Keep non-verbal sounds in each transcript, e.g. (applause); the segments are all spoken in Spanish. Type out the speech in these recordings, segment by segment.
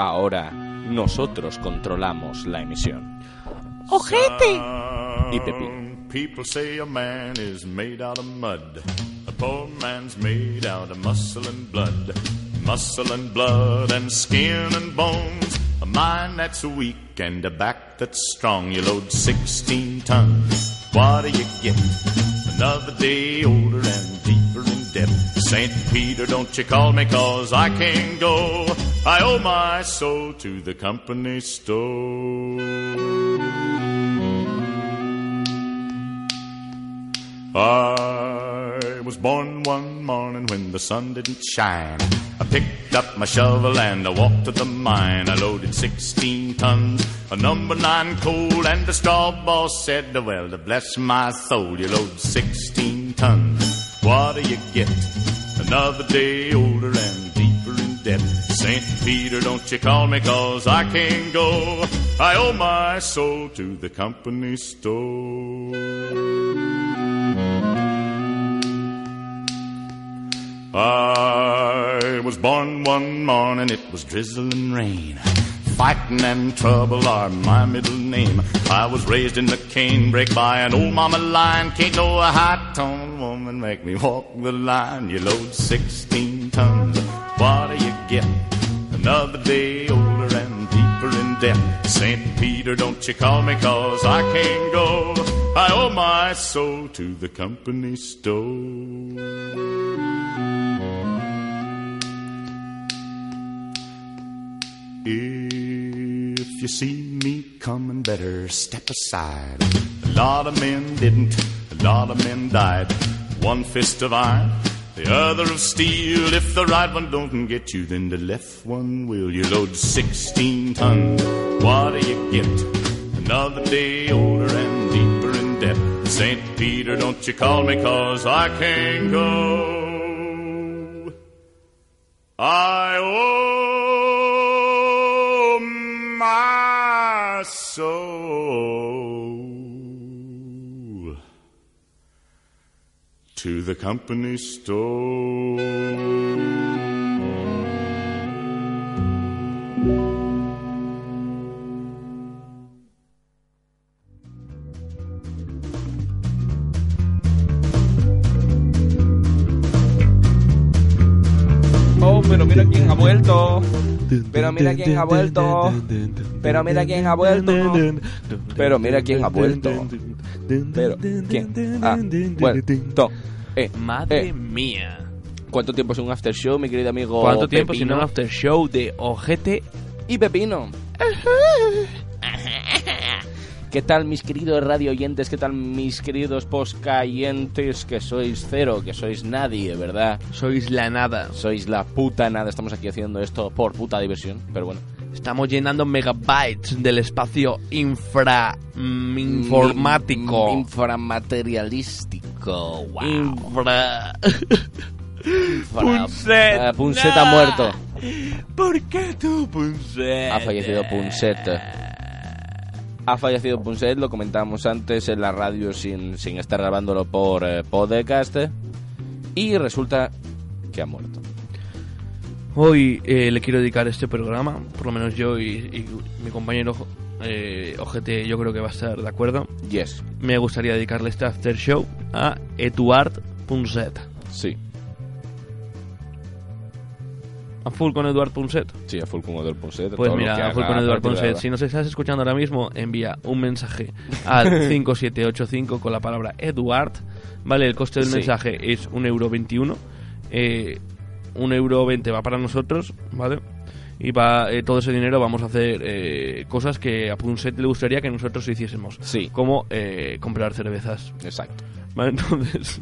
Ahora nosotros controlamos la emisión. ¡Ojete! Y Pepín. People say a man is made out of mud. A poor man's made out of muscle and blood. Muscle and blood and skin and bones. A mind that's weak and a back that's strong. You load 16 tons. What do you get? Another day older and deeper in debt. St. Peter, don't you call me cause I can't go. I owe my soul to the company store. I was born one morning when the sun didn't shine. I picked up my shovel and I walked to the mine. I loaded 16 tons of number nine coal, and the straw boss said, Well, to bless my soul, you load 16 tons. What do you get? Another day older St. Peter, don't you call me cause I can't go. I owe my soul to the company store. I was born one morning, it was drizzling rain. Fighting and trouble are my middle name. I was raised in the canebrake by an old mama lion. Can't no high tone woman make me walk the line. You load 16 tons, what do you get? Another day older and deeper in debt. St. Peter, don't you call me cause I can't go. I owe my soul to the company store. If you see me coming, better step aside. A lot of men didn't, a lot of men died. One fist of iron, the other of steel. If the right one don't get you, then the left one will. You load 16 tons, what do you get? Another day older and deeper in debt. St. Peter, don't you call me, cause I can't go. I owe my soul to the company store. Oh, pero mira quién ha vuelto. Pero mira quién ha vuelto. Pero mira quién ha vuelto. Pero mira quién ha vuelto. Pero quién ha vuelto. Eh, Madre eh, mía. ¿Cuánto tiempo es un after show, mi querido amigo? ¿Cuánto tiempo sin un after show de ojete? y Pepino. ¿Qué tal mis queridos radio oyentes? ¿Qué tal mis queridos poscayentes? Que sois cero, que sois nadie, ¿verdad? Sois la nada. Sois la puta nada. Estamos aquí haciendo esto por puta diversión, pero bueno. Estamos llenando megabytes del espacio infra mm, informático. Mm, Inframaterialístico. Wow. Infra. Punset. Eh, Punset ha muerto. ¿Por qué tú, Punset? Ha fallecido Punset. Ha fallecido Punset, lo comentábamos antes en la radio sin, sin estar grabándolo por eh, podcast. Y resulta que ha muerto. Hoy eh, le quiero dedicar este programa, por lo menos yo y, y mi compañero eh, Ojete, yo creo que va a estar de acuerdo. Yes, Me gustaría dedicarle este after show a Eduard Punset. sí. A full con Eduard Punset. Sí, a full con del Punset. Pues todo lo mira, que a full haga con Eduard ahora. Si nos estás escuchando ahora mismo, envía un mensaje (laughs) al 5785 con la palabra Eduard. Vale, el coste del Sí. mensaje es un euro 21. Eh, un euro 20 va para nosotros, ¿vale? Y va, eh, todo ese dinero vamos a hacer eh, cosas que a Punset le gustaría que nosotros hiciésemos. Sí. Como eh, comprar cervezas. Exacto. ¿Vale? (laughs) Entonces,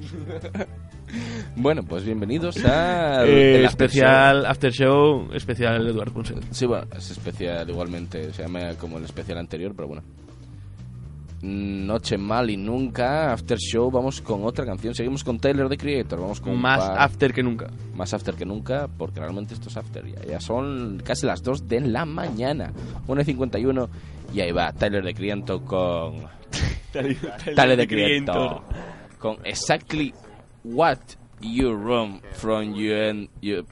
Bueno, pues bienvenidos a (laughs) eh, el after especial after show, especial Eduard Punset. Sí, bueno, es especial igualmente, se llama como el especial anterior, pero bueno. Noche mal y nunca, after show, vamos con otra canción. Seguimos con Taylor the Creator, vamos con Más par- after que nunca. más after que nunca, porque realmente esto es after. Ya, ya son casi las 2 de la mañana, 1 y 51, y ahí va Tyler de Creator con. (laughs) Tyler de Creator. Con Exactly What You Run From You and You.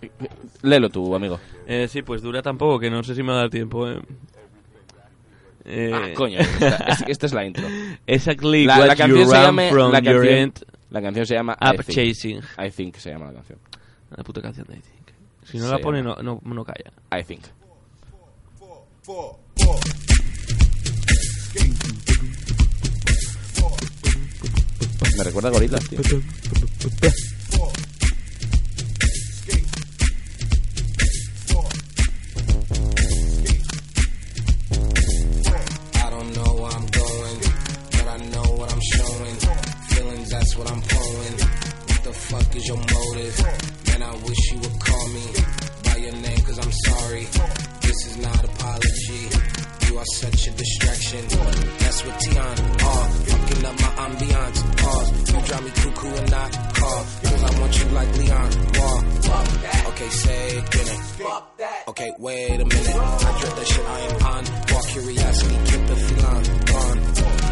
Léelo tú, amigo. Eh, sí, pues dura tampoco, que no sé si me va a dar tiempo. Eh. Eh, Ah, coño, esta, es- esta es la intro. (laughs) Exactly La, what la canción you se llama from la your canción, end la canción se llama up I think. chasing. I think se llama la canción. La puta canción de I think. Si no Se la pone, no, no, no calla. I think. Me recuerda a gorilas, tío. I don't know where I'm going, but I know what I'm showing. Feelings, that's what I'm throwing. What the fuck is your motive? Man, I wish you would call me by your name, 'cause I'm sorry. This is not apology. You are such a distraction. That's what Tion are. Fucking up my ambiance. Pause. You drive me cuckoo and not call. Cause I want you like Leon. Wall. Okay, say it, get it. Okay, wait a minute. I dread that shit I am on. Walk curiosity, keep the feline gone.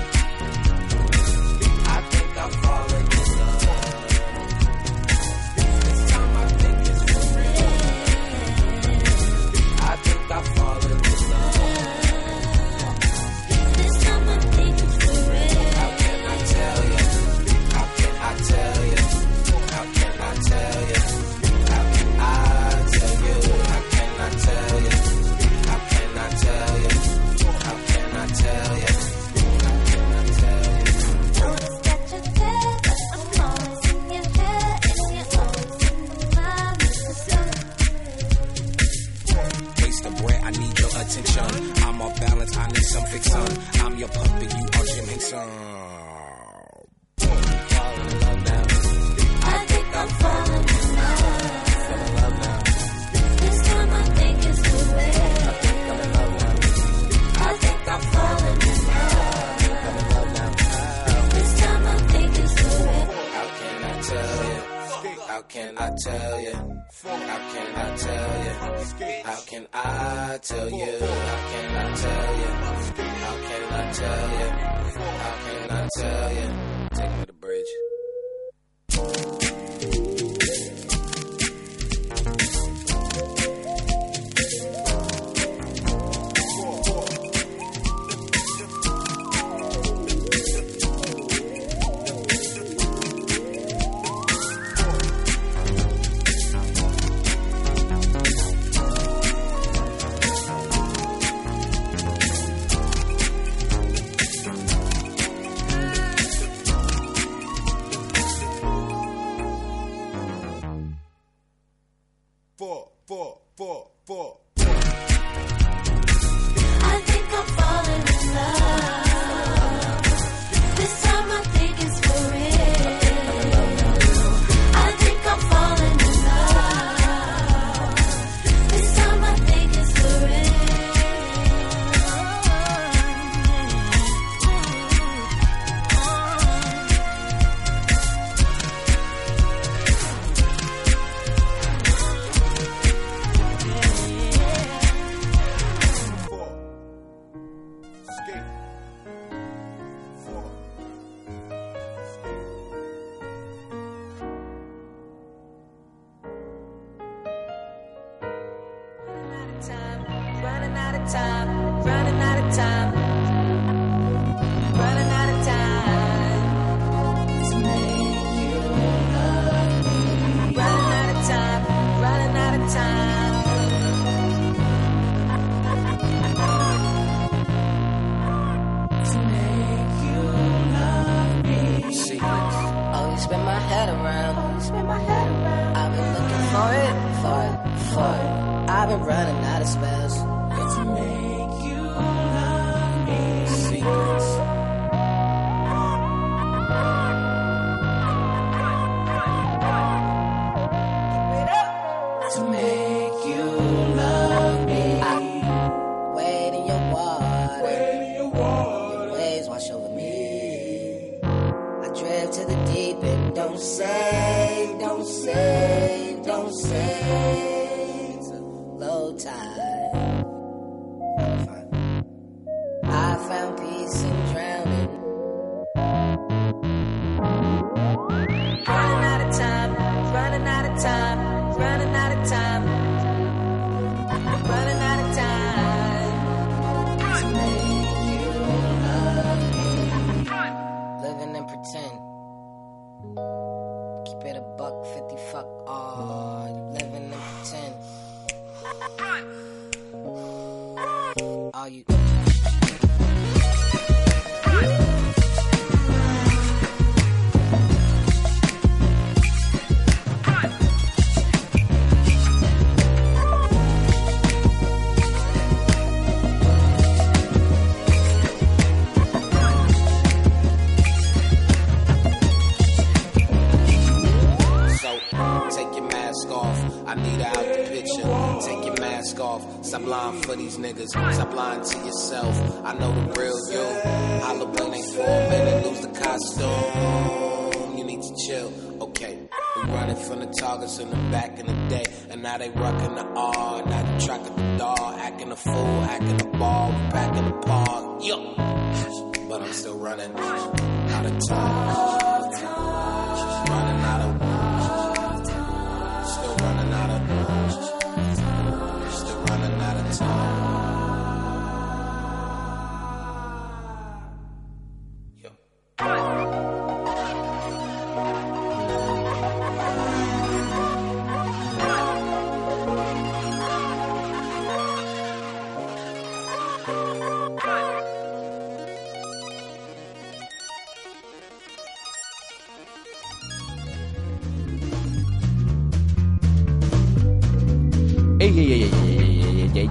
Balance, I need some fixin'. I'm your puppet, you are Jim Henson. Falling in love now. I think I'm falling in love. Fell in love now. This time I think it's for real. I'm in love now. I think I'm falling in love. I'm in love now. This time I think it's. How can I tell you? How can I tell you? How can I tell you? How can I tell you? How can I tell you? How can I tell you? How can I tell you? Take me to the bridge. Make you love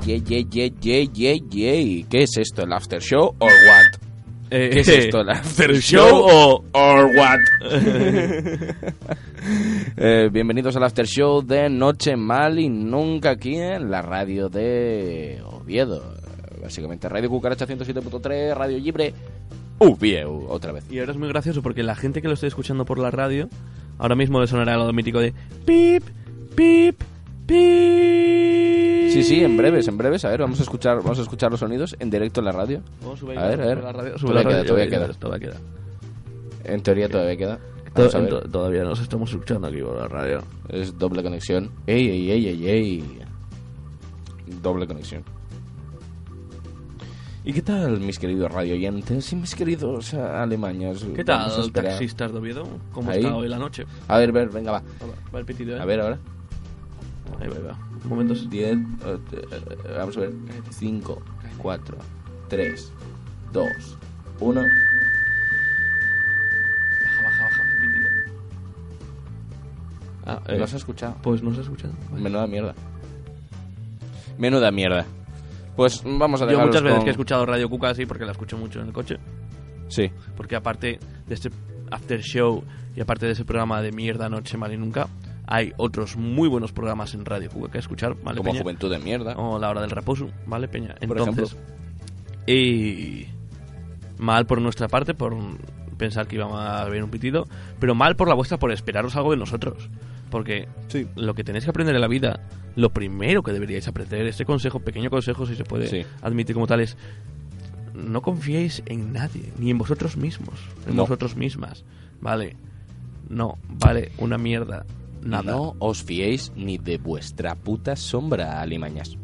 ye, ye, ye, ye, ye, ye. ¿Qué es esto, el after show or what? Eh, ¿Qué es esto, el (laughs) after show o or what? (laughs) Eh, bienvenidos al after show de Noche Mal y Nunca aquí en la radio de Oviedo. Básicamente Radio Cucaracha 107.3, Radio Libre, Oviedo, otra vez. Y ahora es muy gracioso porque la gente que lo esté escuchando por la radio, ahora mismo le sonará lo mítico de pip, pip, pip. Sí, sí, en breves, en breves. A ver, vamos a escuchar, vamos a escuchar los sonidos en directo en la radio. Vamos, A ver, a ver. la radio, Todavía queda, todavía queda. Todavía queda. En teoría todavía queda. Vamos a ver. Todavía nos estamos escuchando aquí por la radio. Es doble conexión. Ey, ey, ey, ey, ey. Doble conexión. ¿Y qué tal, mis queridos radio oyentes y mis queridos eh, alemaños? ¿Qué a tal, taxistas de Oviedo? ¿Cómo Ahí. está hoy la noche? A ver, ver, venga, va. Va, va el pitido, ¿eh? A ver ahora. Ahí va, ahí va. Un momento. 10, eh, vamos a ver. 5, 4, 3, 2, 1. Baja, baja, baja el pitido. Ah, eh, ¿Lo has escuchado? Pues no se ha escuchado. Vale. Menuda mierda. Menuda mierda. Pues vamos a Yo muchas veces con- que he escuchado Radio Cuca así porque la escucho mucho en el coche. Sí. Porque aparte de este after show y aparte de ese programa de mierda Noche Mal y Nunca, hay otros muy buenos programas en Radio Cuca que escuchar, ¿vale, como Peña? Juventud de Mierda. O La Hora del Reposo, ¿vale, Peña? Por Entonces, y mal por nuestra parte por pensar que íbamos a ver un pitido, pero mal por la vuestra por esperaros algo de nosotros. Porque Sí. lo que tenéis que aprender en la vida, lo primero que deberíais aprender, este consejo, pequeño consejo, si se puede Sí. admitir como tal, es no confiéis en nadie, ni en vosotros mismos, en No. vosotros mismas, ¿vale? No, vale una mierda, nada. No os fiéis ni de vuestra puta sombra, alimañas.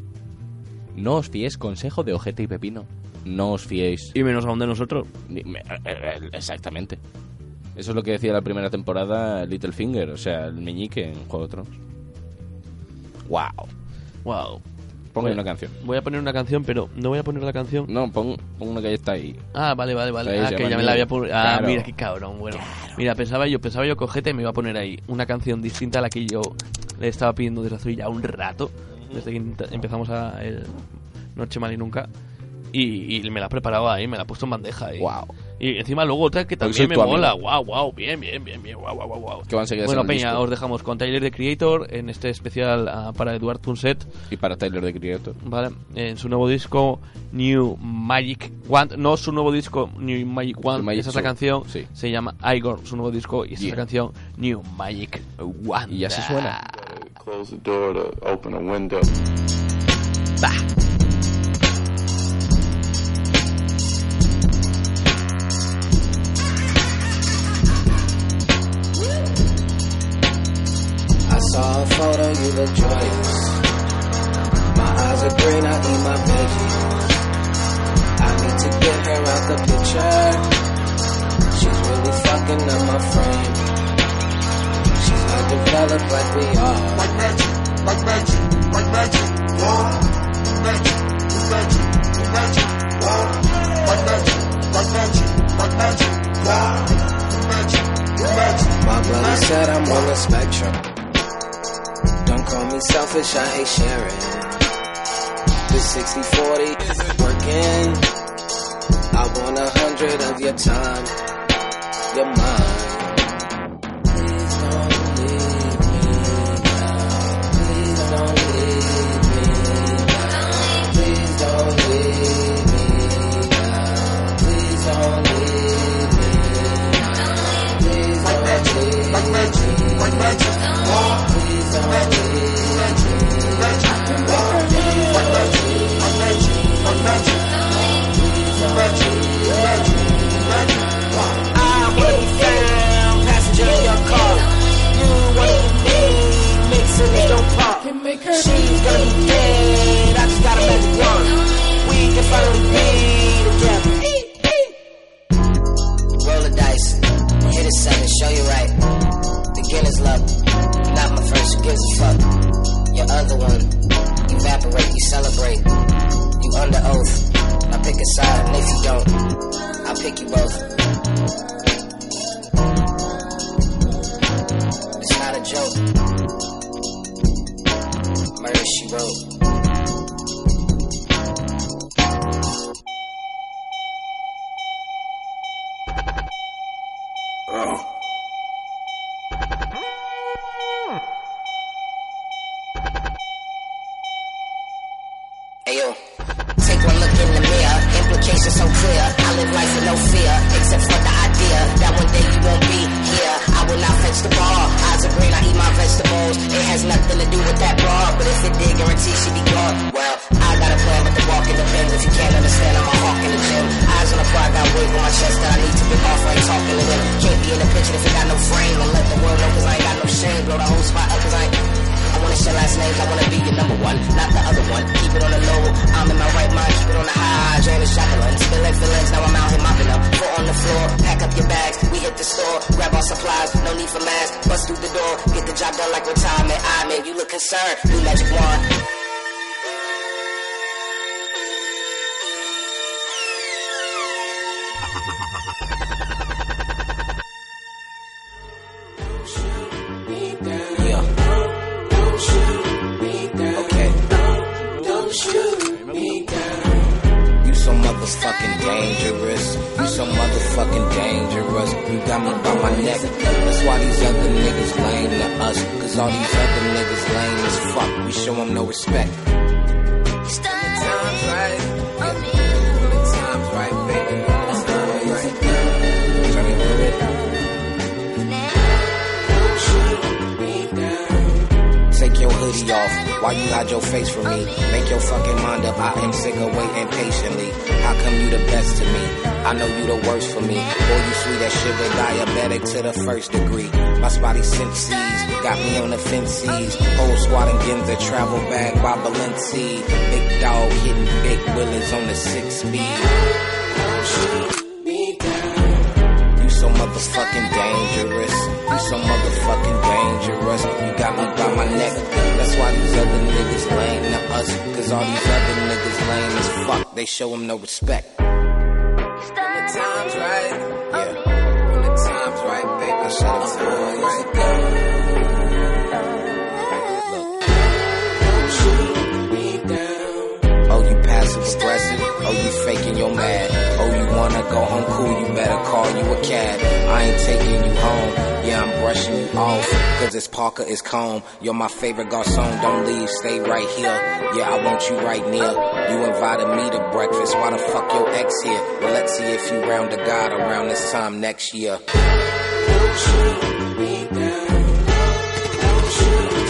No os fiéis consejo de ojete y pepino. No os fiéis. Y menos aún de nosotros. me- eh, eh, Exactamente. Eso es lo que decía la primera temporada Littlefinger, o sea, el meñique en Juego de Tronos. ¡Wow! Wow. Voy- una canción. Voy a poner una canción, pero no voy a poner la canción. No, pon, pon una que ya está ahí. Ah, vale, vale, vale. Ahí Ah, se que llama ya me la había puesto. Ah, Claro. mira qué cabrón. Bueno, mira, pensaba yo, pensaba yo cogete y me iba a poner ahí una canción distinta a la que yo le estaba pidiendo desde hace ya un rato, desde que int- empezamos a el Noche Mal y Nunca. Y, y me la he preparado ahí, me la he puesto en bandeja ahí. ¡Wow! Y encima luego otra que también me tu amigo. mola. Wow, wow, bien, bien, bien, bien, wow, wow, wow, wow. Que van a seguir Bueno, el Peña, disco. os dejamos con Tyler the Creator en este especial ah, para Eduard Punset. Y para Tyler de Creator. ¿vale? En su nuevo disco New Magic Wand, no su nuevo disco New Magic Wand, Magic esa es la canción, sí. se llama Igor, su nuevo disco, y esa es Yeah. la canción New Magic Wand. Y así suena. Close the door to open a window. I saw a photo, you look joyous. My eyes are green, I eat my veggies. I need to get her out the picture. She's really fucking up my frame. She's not developed like we are. Like magic, like magic, like magic, yeah. Magic, magic, magic, yeah. Like magic, like magic, like magic, yeah. Magic, magic. My brother said I'm on the spectrum. Call me selfish, I hate sharing. This 60 40 is working. I want a hundred of your time, your mind. Please don't leave me now. Please don't leave me. Please don't leave me now. Please don't leave me now. Please don't leave me don't leave me. She's gonna be dead, I just got a magic wand. We can finally be together. Roll the dice, hit a seven, show you right. The Guinness first, who gives a fuck. Your other one, evaporate, you celebrate. You under oath, I pick a side, and if you don't, I'll pick you both. It's not a joke. Murder she wrote. She be gone. Well, I got a plan, but the walk in the pen. If you can't understand, I'm a hawk in the gym. Eyes on the fly, got weight on my chest that I need to get off. I ain't talking to them. Can't be in the picture if it got no frame. And let the world know, cause I ain't got no shame. Blow the whole spot up, cause I ain't. I wanna share last names, I wanna be your number one, not the other one. Keep it on the low, I'm in my right mind, keep it on the high. Drain the shotgun, spilling feelings, now I'm out here mopping up. Foot on the floor, pack up your bags, we hit the store, grab our supplies, no need for masks. Bust through the door, get the job done like retirement. I man, you look concerned, new magic wand. On the fences. Whole squad and Ginza travel bag by Balenci. Big dog hitting big willies on the six speed. You so motherfucking dangerous. You so motherfucking dangerous. You got me by my neck. That's why these other niggas lame to us. Cause all these other niggas lame as fuck. They show them no respect. When the time's right. Yeah. When the time's right, baby. Shut time right. Faking your mad. Oh, you wanna go home cool. You better call you a cab. I ain't taking you home. Yeah, I'm brushing you off. Cause it's Parker, it's calm. You're my favorite garçon. Don't leave, stay right here. Yeah, I want you right near. You invited me to breakfast. Why the fuck your ex here? Well, let's see if you round the God around this time next year.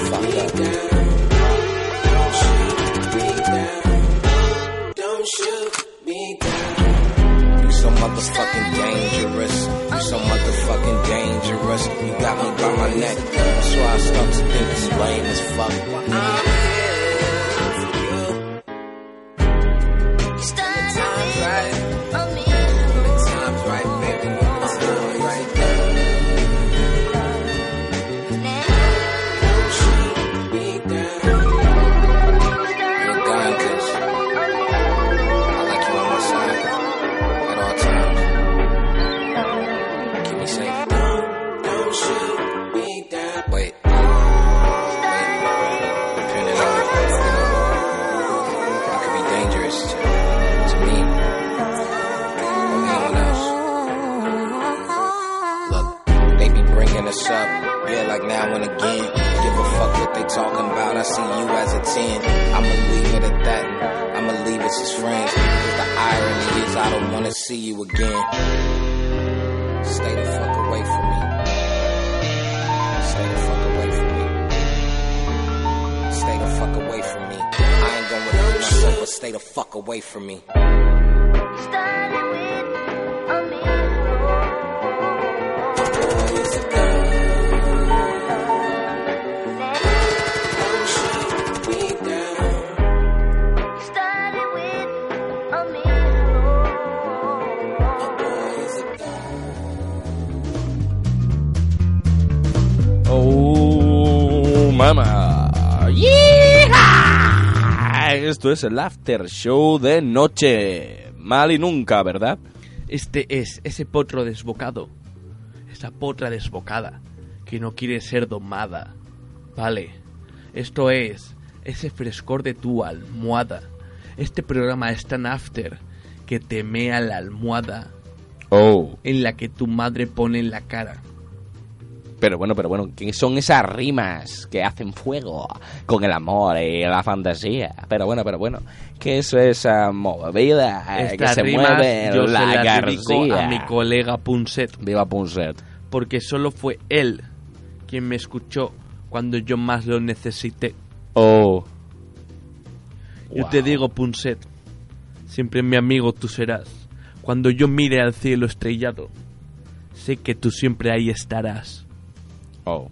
Fuck up. Don't motherfucking dangerous. You so motherfucking dangerous. You got me by my neck. That's why I start to think it's lame as fuck. Stay the fuck away from me. Esto es el after show de noche. Mal y nunca, ¿verdad? Este es ese potro desbocado. Esa potra desbocada que no quiere ser domada. Vale. Esto es ese frescor de tu almohada. Este programa es tan after que te mea la almohada Oh. en la que tu madre pone la cara. Pero bueno, pero bueno, ¿qué son esas rimas que hacen fuego con el amor y la fantasía? Pero bueno, pero bueno, ¿qué es esa movida que se rimas mueve yo se la García? a mi colega Punset. Viva Punset. porque solo fue él quien me escuchó cuando yo más lo necesité. Oh. Yo Wow. te digo, Punset, siempre mi amigo tú serás. Cuando yo mire al cielo estrellado, sé que tú siempre ahí estarás. Oh.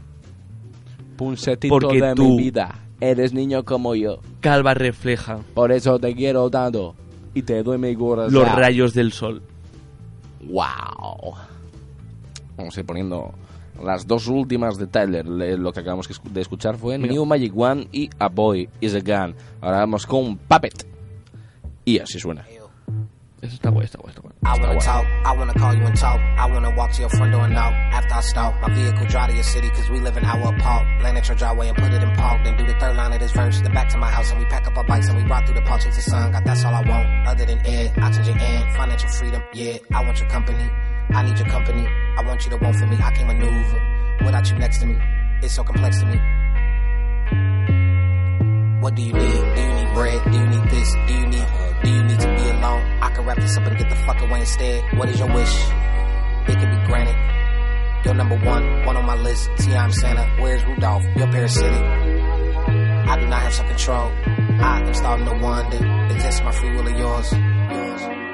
Punsetito Porque de tú- mi vida. Eres niño como yo. Calva refleja Por eso te quiero tanto. Y te doy mi corazón. los rayos del sol. Wow. Vamos a ir poniendo las dos últimas de Tyler. Le- Lo que acabamos de escuchar fue Mira. New Magic One y A Boy is a Gun. Ahora vamos con Puppet. Y así suena. Eso está guay, está está. I wanna talk, I wanna call you and talk. I wanna walk to your front door and knock. After I stalk, my vehicle drive to your city, cause we live an hour apart. Land at your driveway and put it in park. Then do the third line of this verse. Then back to my house and we pack up our bikes and we ride through the park, chase the sun. God, that's all I want. Other than air, oxygen and financial freedom. Yeah, I want your company. I need your company. I want you to want for me. I can't maneuver without you next to me. It's so complex to me. What do you need? Do you need bread? Do you need this? Do you need? Do you need alone? I can wrap this up and get the fuck away instead. What is your wish? It can be granted. You're number one, one on my list. T. I'm Santa. Where's Rudolph? You're parasitic. I do not have some control. I am starting to wonder. Is this my free will or yours? Yours, yours,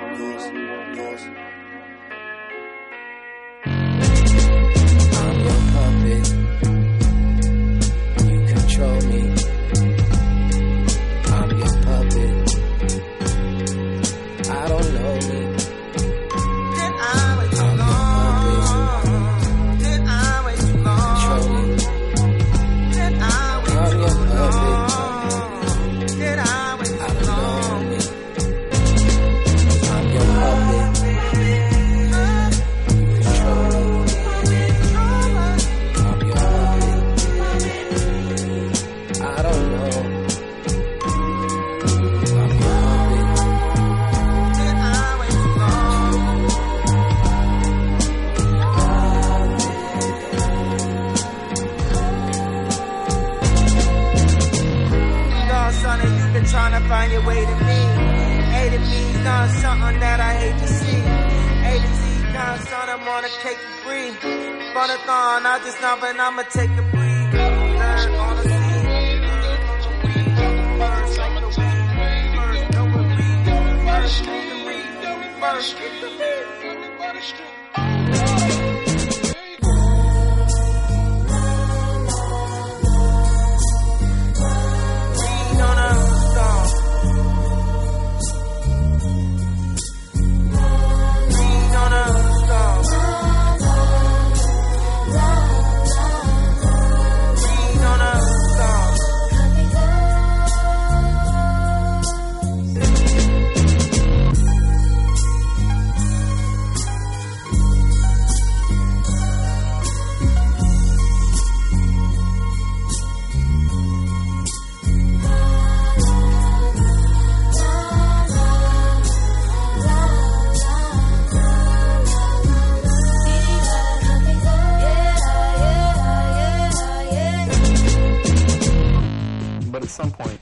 been trying to find your way to me. A to B's done something that I hate to see. A to Z done something I'm gonna take you free. For the thorn, I just know, but I'ma take a breathe. Third on the scene. First, like the weed. First, know what we do. First, get the read. First, get the read some point,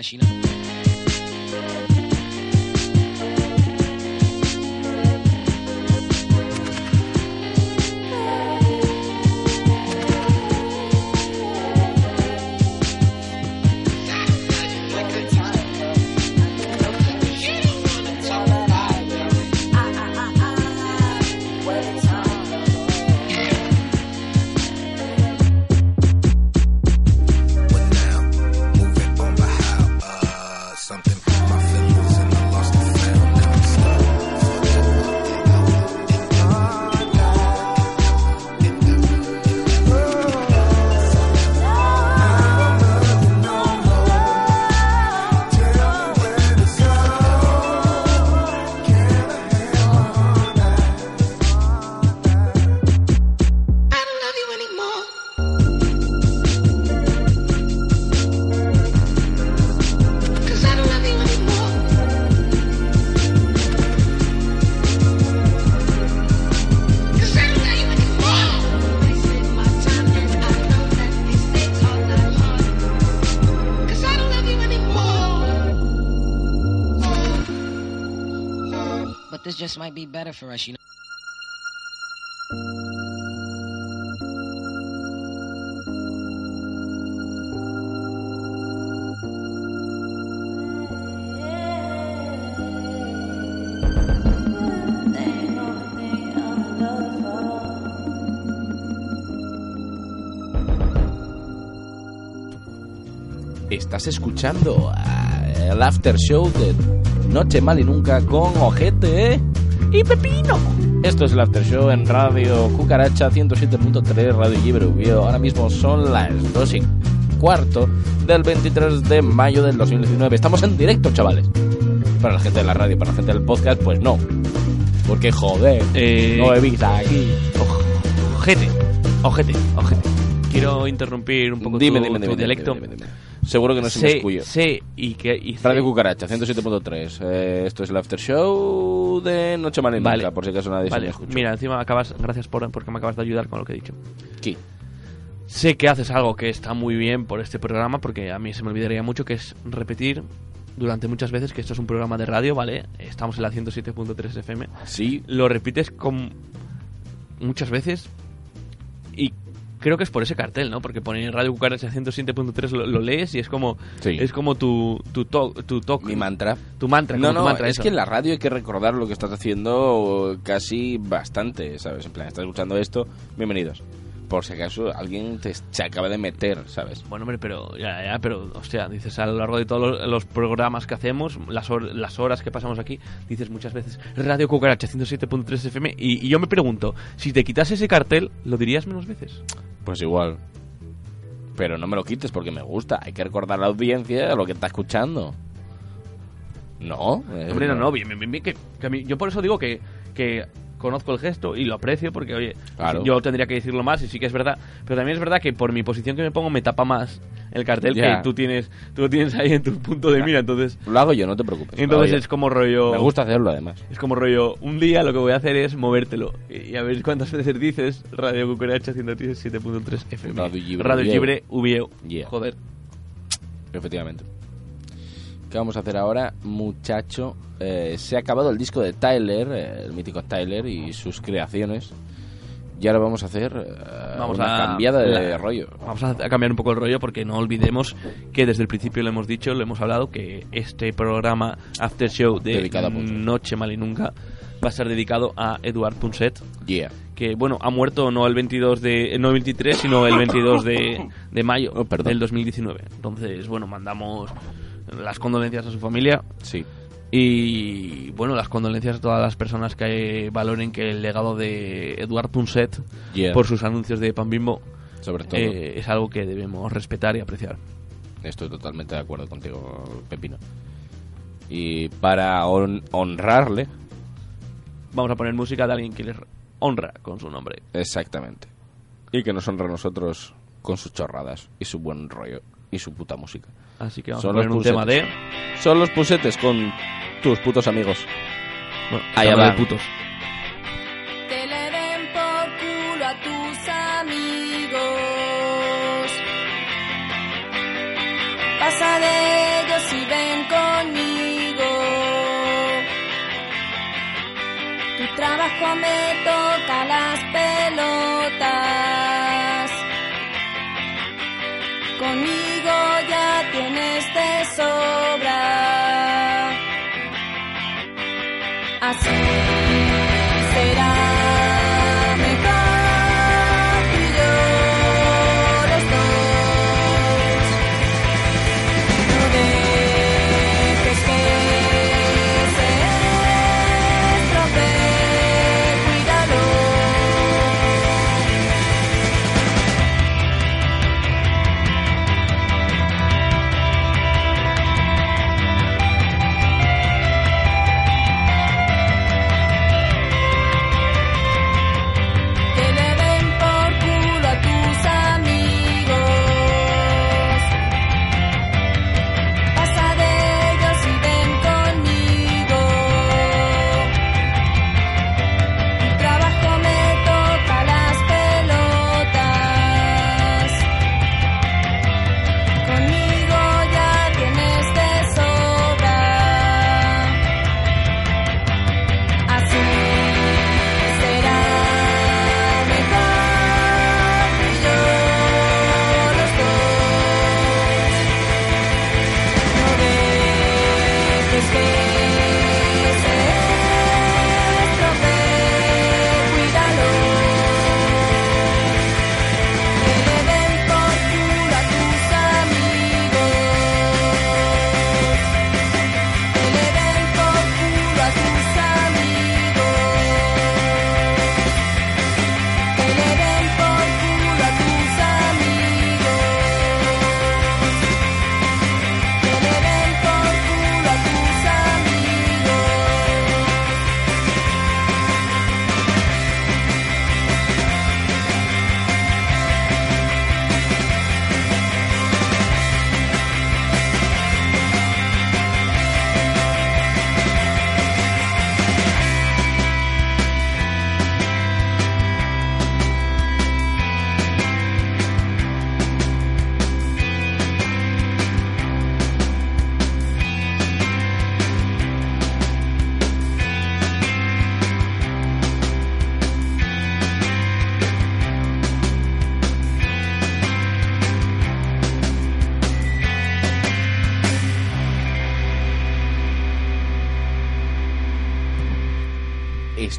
us, just might be better for us, you know. Estás escuchando a el after show de Noche Mal y Nunca con Ojete y Pepino. Esto es el after show en Radio Cucaracha 107.3 Radio Libre Ubio. Ahora mismo son las 2 y cuarto del 23 de mayo del 2019. Estamos en directo, chavales. Para la gente de la radio, para la gente del podcast, pues no. Porque joder, Eh, no he visto aquí. Ojete, ojete, ojete. Quiero interrumpir un poco Dime, tu, dime, tu dime, dime, dialecto. Seguro que no se sé, escuyo. sé y que... Y Radio Cucaracha, 107.3. Eh, esto es el after show de Noche y Vale. Por si acaso nadie se me Vale, escucha. mira, encima acabas... Gracias por, porque me acabas de ayudar con lo que he dicho. Aquí. Sé que haces algo que está muy bien por este programa, porque a mí se me olvidaría mucho, que es repetir durante muchas veces que esto es un programa de radio, ¿vale? Estamos en la 107.3 FM. Sí, Lo repites con muchas veces y creo que es por ese cartel, ¿no? Porque pone Radio Cucaracha 107.3, lo, lo lees y es como Sí. es como tu tu to- tu toque, mi mantra. tu mantra, No, tu no, mantra, es eso. que en la radio hay que recordar lo que estás haciendo casi bastante, ¿sabes? En plan, estás escuchando esto, bienvenidos. Por si acaso alguien te, se acaba de meter, ¿sabes? Bueno, hombre, pero ya, ya, pero, hostia, dices a lo largo de todos los, programas que hacemos, las, las horas que pasamos aquí, dices muchas veces Radio Cucaracha 107.3 FM y, y yo me pregunto, si te quitas ese cartel, ¿lo dirías menos veces? Pues igual. Pero no me lo quites porque me gusta. Hay que recordar a la audiencia lo que está escuchando. No. eh, Hombre, no, no, bien, bien, bien, bien, que, que a mí- yo por eso digo que, que conozco el gesto y lo aprecio porque, oye, Claro. yo tendría que decirlo más y sí que es verdad. Pero también es verdad que por mi posición que me pongo me tapa más el cartel Ya. que tú tienes, tú lo tienes ahí en tu punto de mira, entonces... Lo hago yo, no te preocupes. Entonces es como rollo... Me gusta hacerlo, además. Es como rollo, un día lo que voy a hacer es movértelo. Y a ver cuántas veces dices Radio Cucaracha 107.3 FM. Radio Libre Radio. Libre. Yeah. Joder. Efectivamente. ¿Qué vamos a hacer ahora, muchacho? Eh, se ha acabado el disco de Tyler, eh, el mítico Tyler y sus creaciones. Y ahora vamos a hacer eh, Vamos una a cambiada de la- rollo. Vamos a cambiar un poco el rollo porque no olvidemos que desde el principio lo hemos dicho, lo hemos hablado, que este programa After Show de Dedicado a Punset. Noche Mal y Nunca va a ser dedicado a Eduard Punset. Yeah. que bueno, ha muerto no el 22 de no el 23, sino el 22 de, de mayo Oh, del 2019. Entonces, bueno, mandamos las condolencias a su familia Sí. y bueno, las condolencias a todas las personas que valoren que el legado de Eduard Punset Yeah. por sus anuncios de Pan Bimbo Sobre todo. eh, es algo que debemos respetar y apreciar. Estoy totalmente de acuerdo contigo, Pepino. Y para hon- honrarle, Vamos a poner música de alguien que les honra con su nombre. exactamente. Y que nos honra a nosotros con sus chorradas y su buen rollo y su puta música. Así que vamos Son a poner un tema de. Son los pusetes con tus putos amigos. Bueno, Allá va. putos. Que le den por culo a tus amigos. Pasa de ellos y ven conmigo. Tu trabajo me toca.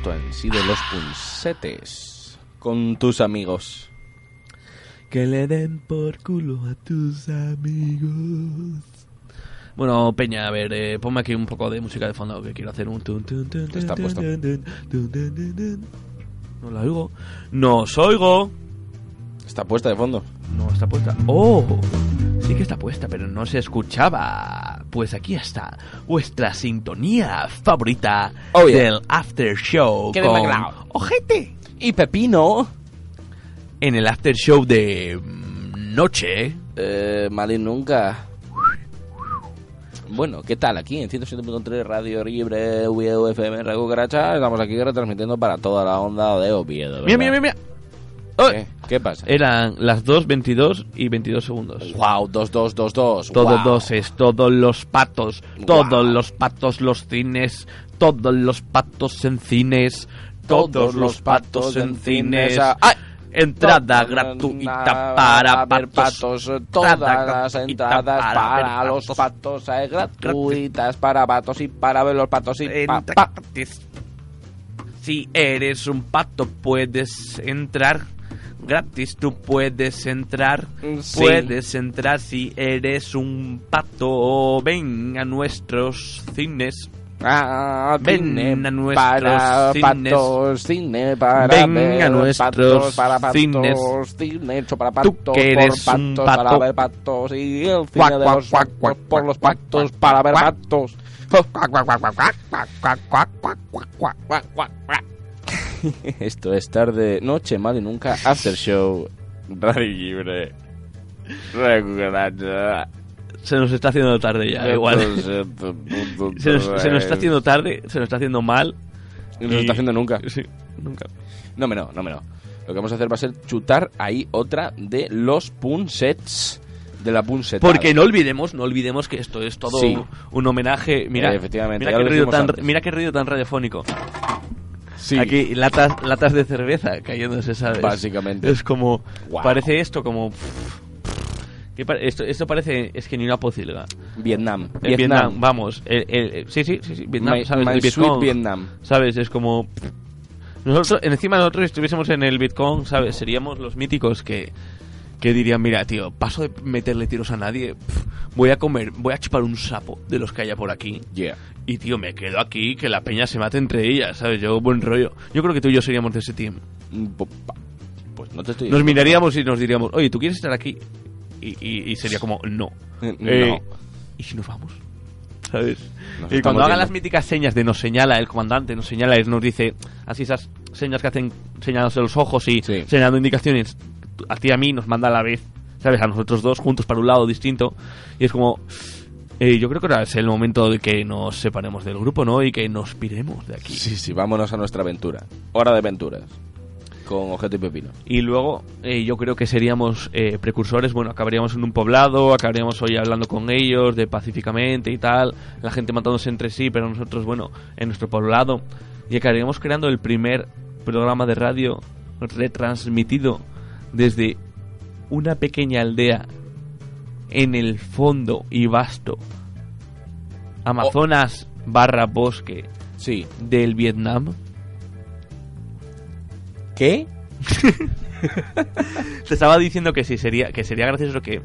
Esto han sido los punsetes con tus amigos. Que le den por culo a tus amigos. Bueno, Peña, a ver, eh, ponme aquí un poco de música de fondo que quiero hacer un... tun, tun, tun, tun, Está puesto. No la oigo. ¡No os oigo! Está puesta de fondo. No está puesta. ¡Oh! Sí que está puesta, pero no se escuchaba. Pues aquí está vuestra sintonía favorita Oh, yeah. del After Show ¡Qué con! Ojete. Y Pepino. En el After Show de mm, noche. Eh, mal y nunca. Bueno, ¿qué tal? Aquí en 107.3 Radio Libre, UFM, Radio Caracha. Estamos aquí retransmitiendo para toda la onda de Oviedo. Mira, ¿verdad? mira, mira, mira. ¡Oh! ¿Qué? ¿Qué pasa? Eran las 2, 22 y 22 segundos. Wow, 2222. Todos wow. doses, todos los patos, todos los patos, los cines, todos los patos en cines, todos los patos en cines. ¡ay! Entrada gratuita para ver patos. Todas las entradas para los patos. patos eh, gratuitas para patos y para ver los patos y pa. Si eres un pato puedes entrar gratis, tú puedes entrar, Sí. puedes entrar si eres un pato. Ven a nuestros cines. Ah, Ven cine a nuestros para cines. patos, cine para Ven a nuestros patos, para patos, cines. cine hecho para Tú patos, que eres por un patos, pato. para ver patos y el cine Cuac, de los cuac, cuac, por los patos, para ver patos. (laughs) Esto es tarde, noche, mal y nunca, after show, radio libre. Regular. Se nos está haciendo tarde ya, igual. (laughs) Se nos, se nos está haciendo tarde, se nos está haciendo mal. No se está haciendo nunca. Sí, nunca. No me no, no me no. Lo que vamos a hacer va a ser chutar ahí otra de los punsets de la punset. Porque no olvidemos, no olvidemos que esto es todo Sí. un homenaje. Mira, Eh, efectivamente, mira qué ruido tan, mira qué ruido tan radiofónico. Sí. Aquí latas, latas de cerveza cayéndose, ¿sabes? Básicamente. Es como... Wow. Parece esto como... ¿Qué pa- esto, esto parece... Es que ni una pocilga. Vietnam. Vietnam, vamos. el- el- el- sí, sí, sí, sí, Vietnam, My- ¿sabes? my El Vietcong, Vietnam. ¿Sabes? Es como... Nosotros, encima nosotros estuviésemos en el Bitcoin, ¿sabes? Seríamos los míticos que, que dirían, mira, tío, paso de meterle tiros a nadie, pf, voy a comer, voy a chupar un sapo de los que haya por aquí. Yeah. Y, tío, me quedo aquí, que la peña se mate entre ellas, ¿sabes? Yo, buen rollo. Yo creo que tú y yo seríamos de ese team. Mm, Pues no te estoy Nos miraríamos y nos diríamos, oye, ¿tú quieres estar aquí? Y, y- y sería como, no. Eh, Eh, no. ¿Y si nos vamos? ¿Sabes? Nos y cuando hagan las míticas señas de nos señala, el comandante nos señala y nos dice, así esas señas que hacen señalándose los ojos y Sí. señalando indicaciones, a ti y a mí nos manda a la vez, ¿sabes? A nosotros dos juntos para un lado distinto. Y es como, eh, yo creo que ahora es el momento de que nos separemos del grupo, ¿no? Y que nos piremos de aquí. Sí, sí, vámonos a nuestra aventura. Hora de aventuras. Con objeto y pepino. Y luego eh, yo creo que seríamos eh, precursores, bueno, acabaríamos en un poblado, acabaríamos hoy hablando con ellos de pacíficamente y tal, la gente matándose entre sí, pero nosotros, bueno, en nuestro poblado, y acabaríamos creando el primer programa de radio retransmitido desde una pequeña aldea en el fondo y vasto Amazonas barra bosque Sí. del Vietnam. ¿Qué? (laughs) Te estaba diciendo que sí, sería, que sería gracioso que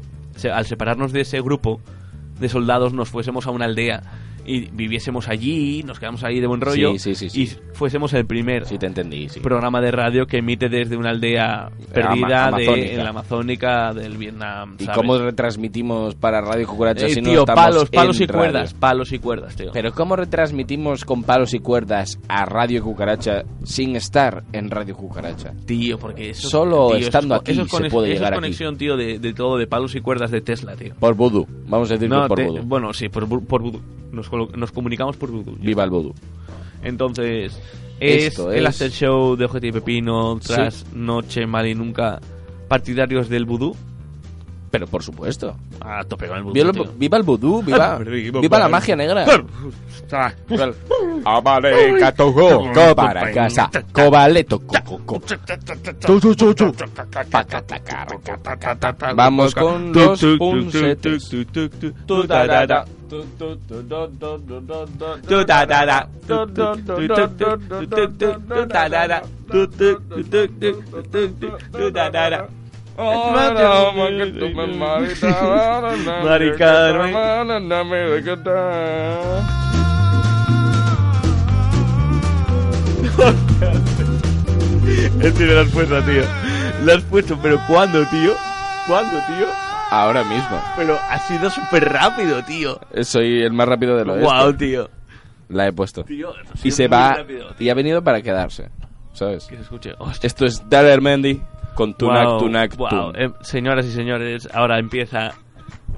al separarnos de ese grupo de soldados nos fuésemos a una aldea y viviésemos allí, nos quedamos ahí de buen rollo Sí, sí, sí, sí. y fuésemos el primer te entendí, programa de radio que emite desde una aldea perdida Ama- de, en la amazónica del Vietnam. ¿Y cómo retransmitimos para Radio Cucaracha Eh, si no tío, estamos palos, palos en y radio? cuerdas, palos y cuerdas, tío. Pero ¿cómo retransmitimos con palos y cuerdas a Radio Cucaracha sin estar en Radio Cucaracha? Tío, porque eso Solo tío, estando es aquí eso es se puede es llegar aquí. conexión, tío, de, de todo, de palos y cuerdas de Tesla, tío. Por vudú. Vamos a decir No, por vudú. bueno, sí, por, por. Nos, colo- nos comunicamos por vudú. Viva el vudú. Entonces, es Esto el es- after show de Objetivo Pepino tras Noche Mal y Nunca partidarios del vudú. Pero por supuesto. A tope con el vudú. Viva, tío. viva el vudú, viva, viva la magia negra. Ah, Amarega togo, para casa, cobaleto, coco. Vamos con los punsetes. Este me lo (laughs) (laughs) has puesto, tío. Lo has puesto, pero ¿cuándo, tío? ¿Cuándo, tío? Ahora mismo. Pero ha sido súper rápido, tío. Soy el más rápido de los Wow, tío. La he puesto. Tío, y se va. Rápido, y ha venido para quedarse. ¿Sabes? Que se escuche. Hostia. Esto es Darler Mendy con Tunak Wow, Tunak wow. Tun. Eh, señoras y señores, ahora empieza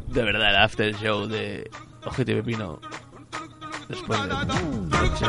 de verdad el after show de Ojete Pepino. Después de noche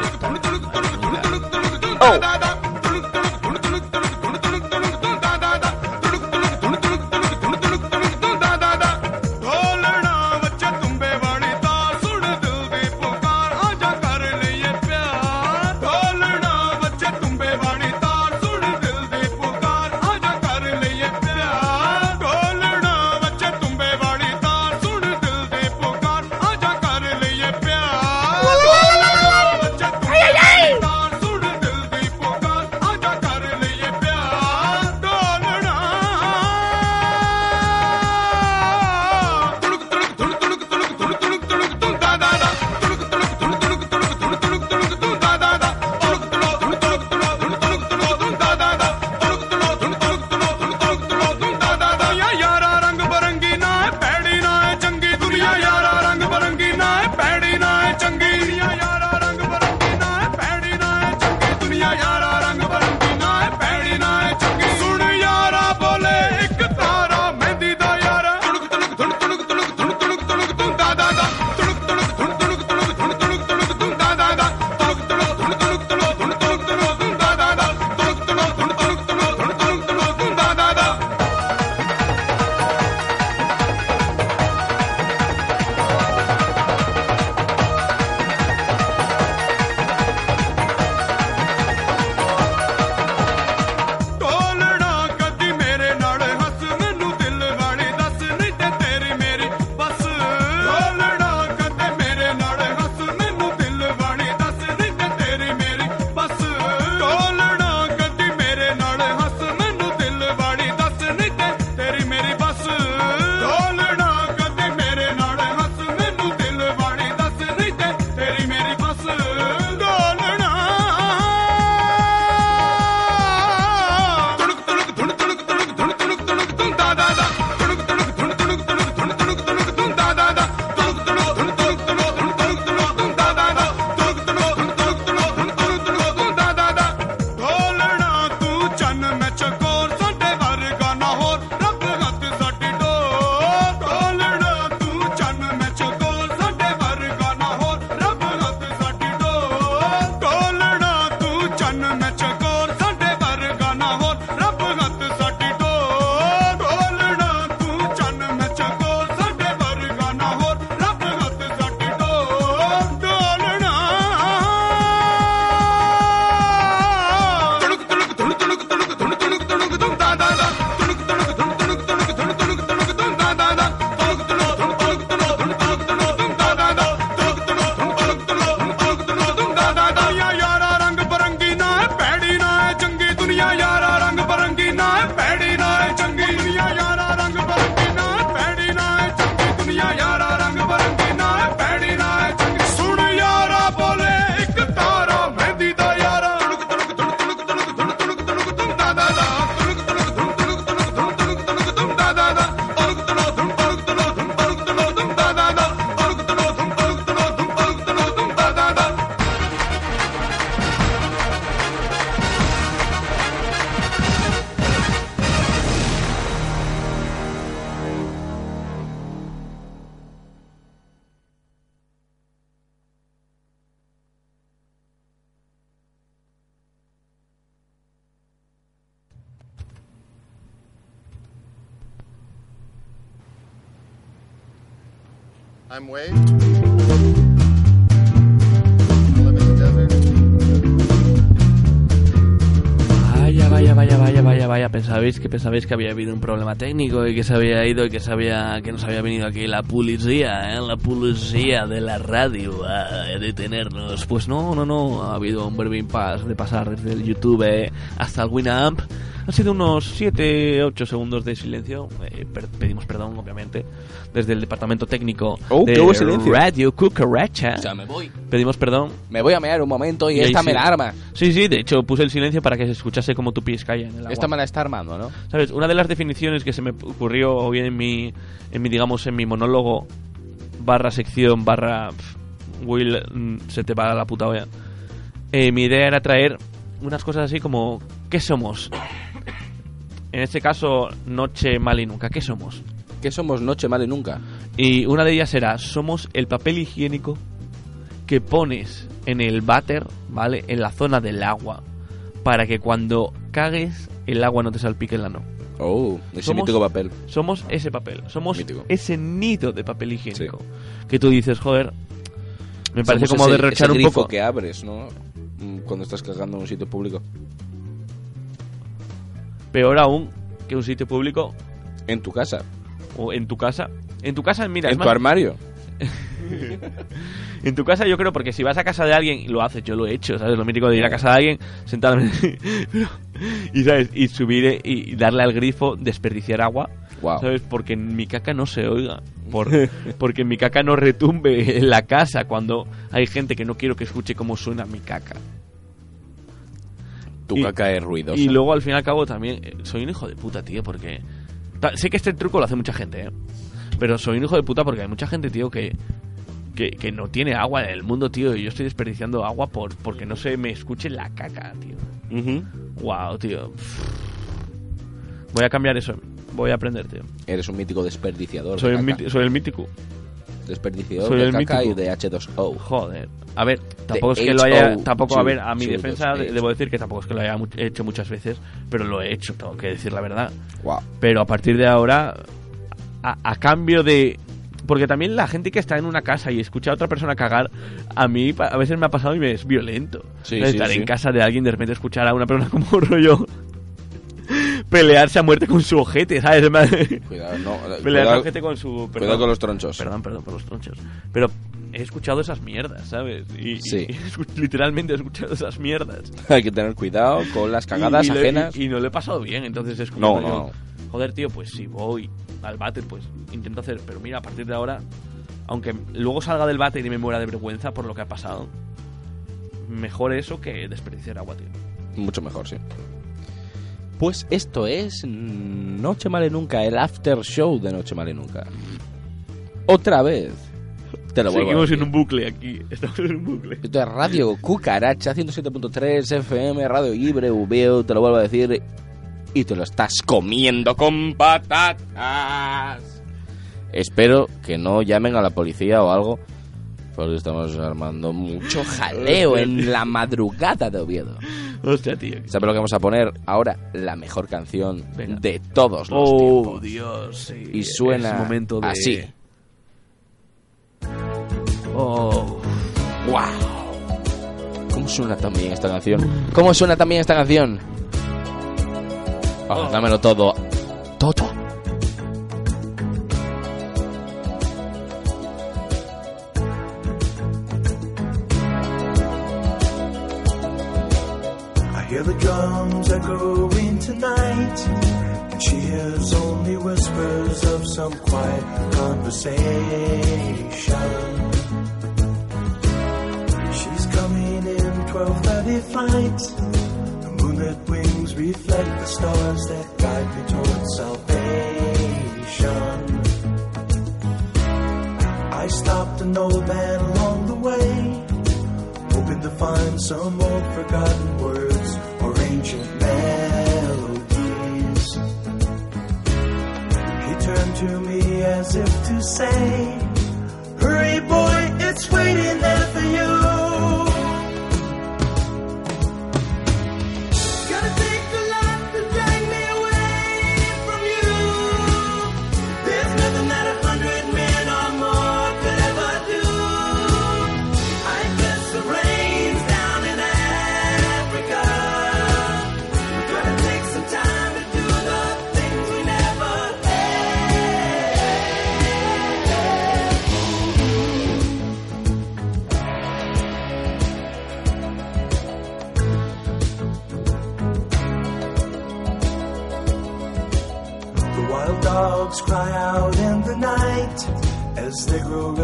Vaya, vaya, vaya, vaya, vaya, vaya. Pensabais que pensabais que había habido un problema técnico y que se había ido y que se había, que nos había venido aquí la policía, ¿eh? la policía de la radio a detenernos. Pues no, no, no. Ha habido un breve impasse de pasar desde el YouTube eh, hasta el Winamp. Han sido unos 7, 8 segundos de silencio. Eh, per- pedimos perdón, obviamente, desde el departamento técnico Oh, de ¿qué hubo silencio? Radio Cucaracha. O sea, me voy. Pedimos perdón. Me voy a mear un momento y, Y esta me sí. la arma. Sí, sí, de hecho puse el silencio para que se escuchase como tu pies caía en el agua. Esta me la está armando, ¿no? ¿Sabes? Una de las definiciones que se me ocurrió hoy en mi, en mi digamos, en mi monólogo barra sección barra Will, mm, se te va la puta olla. Eh, mi idea era traer unas cosas así como ¿qué somos? En este caso, noche mal y nunca. ¿Qué somos? Que somos noche mal y nunca. Y una de ellas será, somos el papel higiénico que pones en el váter, ¿vale? En la zona del agua, para que cuando cagues el agua no te salpique el ano. Oh, ese Somos- mítico papel. Somos ese papel, somos Mítico. ese nido de papel higiénico. Que tú dices, joder, me parece Somos como ese- derrochar ese un grifo poco. que abres, ¿no? Mm, Cuando estás cagando en un sitio público. Peor aún que un sitio público En tu casa. o en tu casa. En tu casa, mira, es en tu más- armario. (laughs) En tu casa yo creo, porque si vas a casa de alguien y lo haces, yo lo he hecho, ¿sabes? Lo mítico de ir a casa de alguien, sentarme (laughs) y, ¿sabes? Y subir y darle al grifo, desperdiciar agua, Wow. ¿sabes? Porque en mi caca no se oiga, por, (laughs) porque en mi caca no retumbe en la casa cuando hay gente que no quiero que escuche cómo suena mi caca. Tu Y- caca es ruidosa. Y luego al fin y al cabo también eh, soy un hijo de puta, tío, porque... Sé que este truco lo hace mucha gente, ¿eh? Pero soy un hijo de puta porque hay mucha gente, tío, que, que, que no tiene agua en el mundo, tío, y yo estoy desperdiciando agua por porque no se me escuche la caca, tío. Ujú. Wow, tío. Voy a cambiar eso. Voy a aprender, tío. Eres un mítico desperdiciador. Soy de caca. soy el mítico. Desperdiciador soy de el caca mítico. y de H2O. Joder. A ver, tampoco es que lo haya. Tampoco, a ver, a mi defensa debo decir que tampoco es que lo haya hecho muchas veces, pero lo he hecho, tengo que decir la verdad. Wow. Pero a partir de ahora, a, a cambio de... Porque también la gente que está en una casa y escucha a otra persona cagar, a mí a veces me ha pasado y me es violento. Sí, ¿Sabes? sí, Estar sí. en casa de alguien, de repente escuchar a una persona (laughs) como rollo pelearse a muerte con su ojete, ¿sabes? Cuidado, no. (laughs) Pelearse a Cuidado, ojete con su... cuidado perdón. con los tronchos. Perdón, perdón por los tronchos. Pero he escuchado esas mierdas, ¿sabes? Y, Sí. (laughs) y literalmente he escuchado esas mierdas. Hay que tener cuidado con las cagadas Y- y ajenas. Y, y no le he pasado bien, entonces es como... No, no. Joder, tío, pues si voy al váter, pues intento hacer... Pero mira, a partir de ahora, aunque luego salga del váter y me muera de vergüenza por lo que ha pasado, mejor eso que desperdiciar agua, tío. Mucho mejor, sí. Pues esto es Noche Male Nunca, el after show de Noche Male Nunca. Otra vez. Te lo vuelvo a Seguimos decir. en un bucle aquí. (laughs) Estamos en un bucle. Esto es Radio Cucaracha 107.3 FM, Radio Libre, VO, te lo vuelvo a decir. Y te lo estás comiendo con patatas. Espero que no llamen a la policía o algo. Porque estamos armando mucho jaleo en (laughs) la madrugada de Oviedo. Hostia, tío. ¿Sabes lo que vamos a poner? Ahora la mejor canción Venga. de todos los Oh, tiempos. Dios, sí. Y suena momento de... así. Oh. ¡Wow! ¿Cómo suena también esta canción? ¿Cómo suena también esta canción? Ah, dámelo todo. Todo.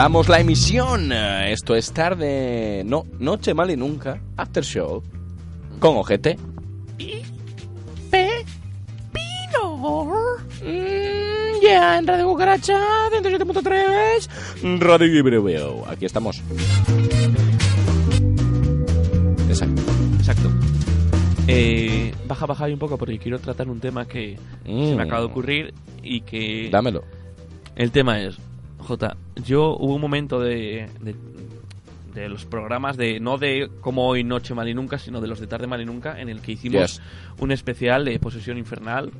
Controlamos la emisión. Esto es tarde. No, noche mal y nunca. After show. Con ojete. Mm, ya, en Radio Cucaracha, 107.3. Radio Iberveo. Aquí estamos. Exacto. Exacto. Eh, baja, baja ahí un poco porque quiero tratar un tema que se Mm. me acaba de ocurrir y que... Dámelo. El tema es, J, yo hubo un momento de, de, de los programas de, no de como hoy Noche Mal y Nunca, sino de los de Tarde Mal y Nunca, en el que hicimos Yes. un especial de Posesión Infernal.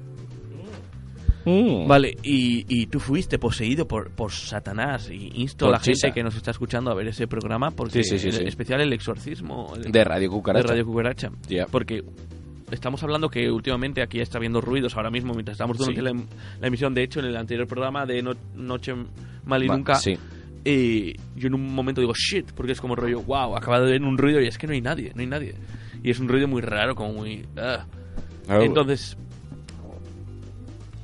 Mm. Vale, y, y tú fuiste poseído por, por Satanás. Y insto a la gente que nos está escuchando a ver ese programa, porque Sí, sí, sí, el sí. especial El Exorcismo el- De Radio Cucaracha. de Radio Cucaracha. Porque estamos hablando que últimamente aquí está habiendo ruidos ahora mismo mientras estamos durante Sí. la, la emisión. De hecho, en el anterior programa de No- Noche Mal y Nunca, sí. eh, yo en un momento digo shit, porque es como rollo, wow, acaba de ver un ruido y es que no hay nadie, no hay nadie. Y es un ruido muy raro, como muy. Oh. Entonces,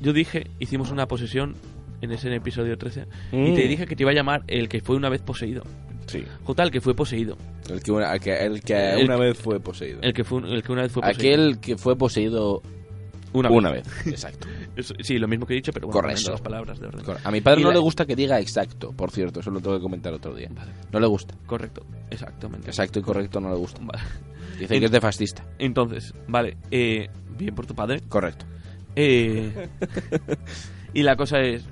yo dije, hicimos una posesión en ese episodio 13 y Mm. te dije que te iba a llamar el que fue una vez poseído. Sí. J, el que fue poseído. El que una, el que, el que El una que- vez fue poseído. El que, fue, el que una vez fue poseído. Aquel que fue poseído Una una, vez. vez. Exacto. (laughs) Sí, lo mismo que he dicho, pero bueno, Correcto. las palabras de orden. A mi padre Y no la- le gusta que diga exacto, por cierto, eso lo tengo que comentar otro día. Vale. No le gusta. Correcto, exactamente. Exacto y correcto no le gusta. Vale. Dice En- que es de fascista. Entonces, vale, eh, bien por tu padre. Correcto. Eh, (laughs) y la cosa es,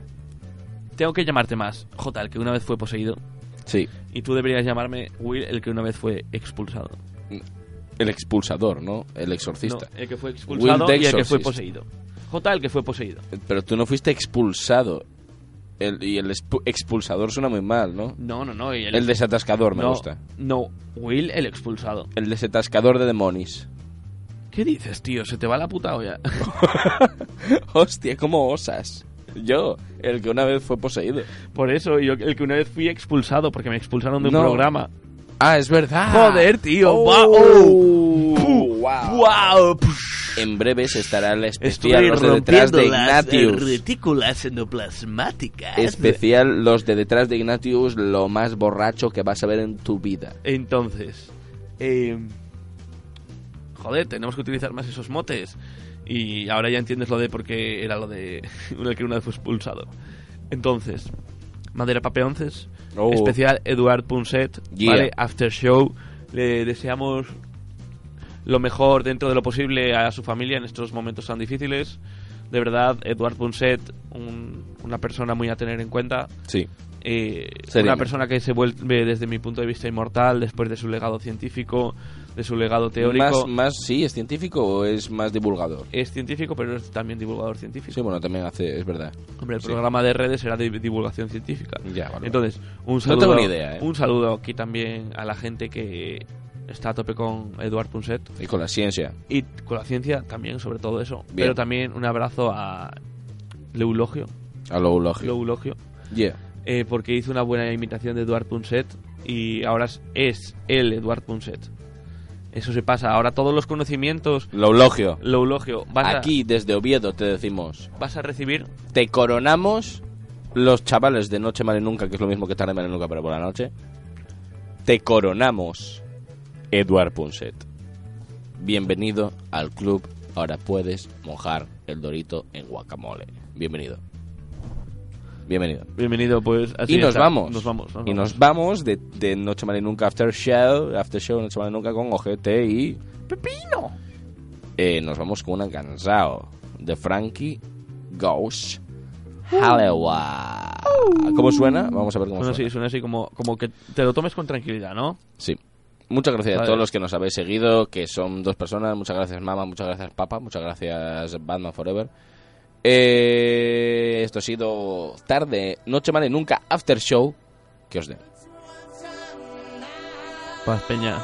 tengo que llamarte más J, el que una vez fue poseído, Sí. y tú deberías llamarme Will, el que una vez fue expulsado. El expulsador, ¿no? El exorcista. No, el que fue expulsado Will y el que fue poseído. J, el que fue poseído. Pero tú no fuiste expulsado. El, y el expu- expulsador suena muy mal, ¿no? No, no, no. y El desatascador me no, gusta. No, Will, el expulsado. El desatascador de demonios. ¿Qué dices, tío? ¿Se te va la puta olla? (laughs) Hostia, ¿cómo osas? Yo, el que una vez fue poseído. Por eso, yo el que una vez fui expulsado porque me expulsaron de un No. programa. Ah, es verdad. Joder, tío. Oh, ¡Wow! wow. ¡Wow! En breves estará el especial los de detrás de las Ignatius. retículas endoplasmáticas. Especial los de detrás de Ignatius, lo más borracho que vas a ver en tu vida. Entonces, eh, joder, tenemos que utilizar más esos motes. Y ahora ya entiendes lo de por qué era lo de (laughs) el que una vez fue expulsado. Entonces, Madera Papeonces, Oh. especial Eduard Punset, Yeah. ¿vale? After Show. Le deseamos lo mejor dentro de lo posible a su familia en estos momentos tan difíciles. De verdad, Eduard Punset, un- una persona muy a tener en cuenta. Sí. Eh, una persona que se vuelve desde mi punto de vista inmortal después de su legado científico, de su legado teórico. Más, más, sí, ¿es científico o es más divulgador? Es científico, pero es también divulgador científico. Sí, bueno, también hace, es verdad. Hombre, el Sí. programa de redes será de divulgación científica. Ya, vale, Entonces, un No saludo, tengo ni idea, ¿eh? un saludo aquí también a la gente que está a tope con Eduard Punset Y con la ciencia. y con la ciencia también, sobre todo eso. Bien. Pero también un abrazo a Leulogio, A lo eulogio. Leulogio Yeah. eh, porque hizo una buena imitación de Eduard Punset y ahora es, es el Eduard Punset. Eso se pasa. Ahora todos los conocimientos, Lo eulogio. lo eulogio, vas, Aquí, desde Oviedo, te decimos. vas a recibir. Te coronamos los chavales de Noche Mal y Nunca, que es lo mismo que tarde mal y nunca, pero por la noche. Te coronamos, Eduard Punset. Bienvenido al club. Ahora puedes mojar el dorito en guacamole. Bienvenido. Bienvenido. Bienvenido, pues. así y nos vamos. Nos vamos. nos y vamos. nos vamos de, de Noche Mal y Nunca After Show. After Show, Noche Mal y Nunca con Ojete y. ¡Pepino! Eh, nos vamos con una cansado de Frankie Ghost. Halloween. ¿Cómo suena? Vamos a ver cómo Suena suena. así, suena así como, como que te lo tomes con tranquilidad, ¿no? Sí. Muchas gracias a todos los que nos habéis seguido, que son dos personas. Muchas gracias, Mama. Muchas gracias, Papa. Muchas gracias, Batman Forever. Eh, esto ha sido tarde, noche mal y nunca after show. Que os den. Paz Peña.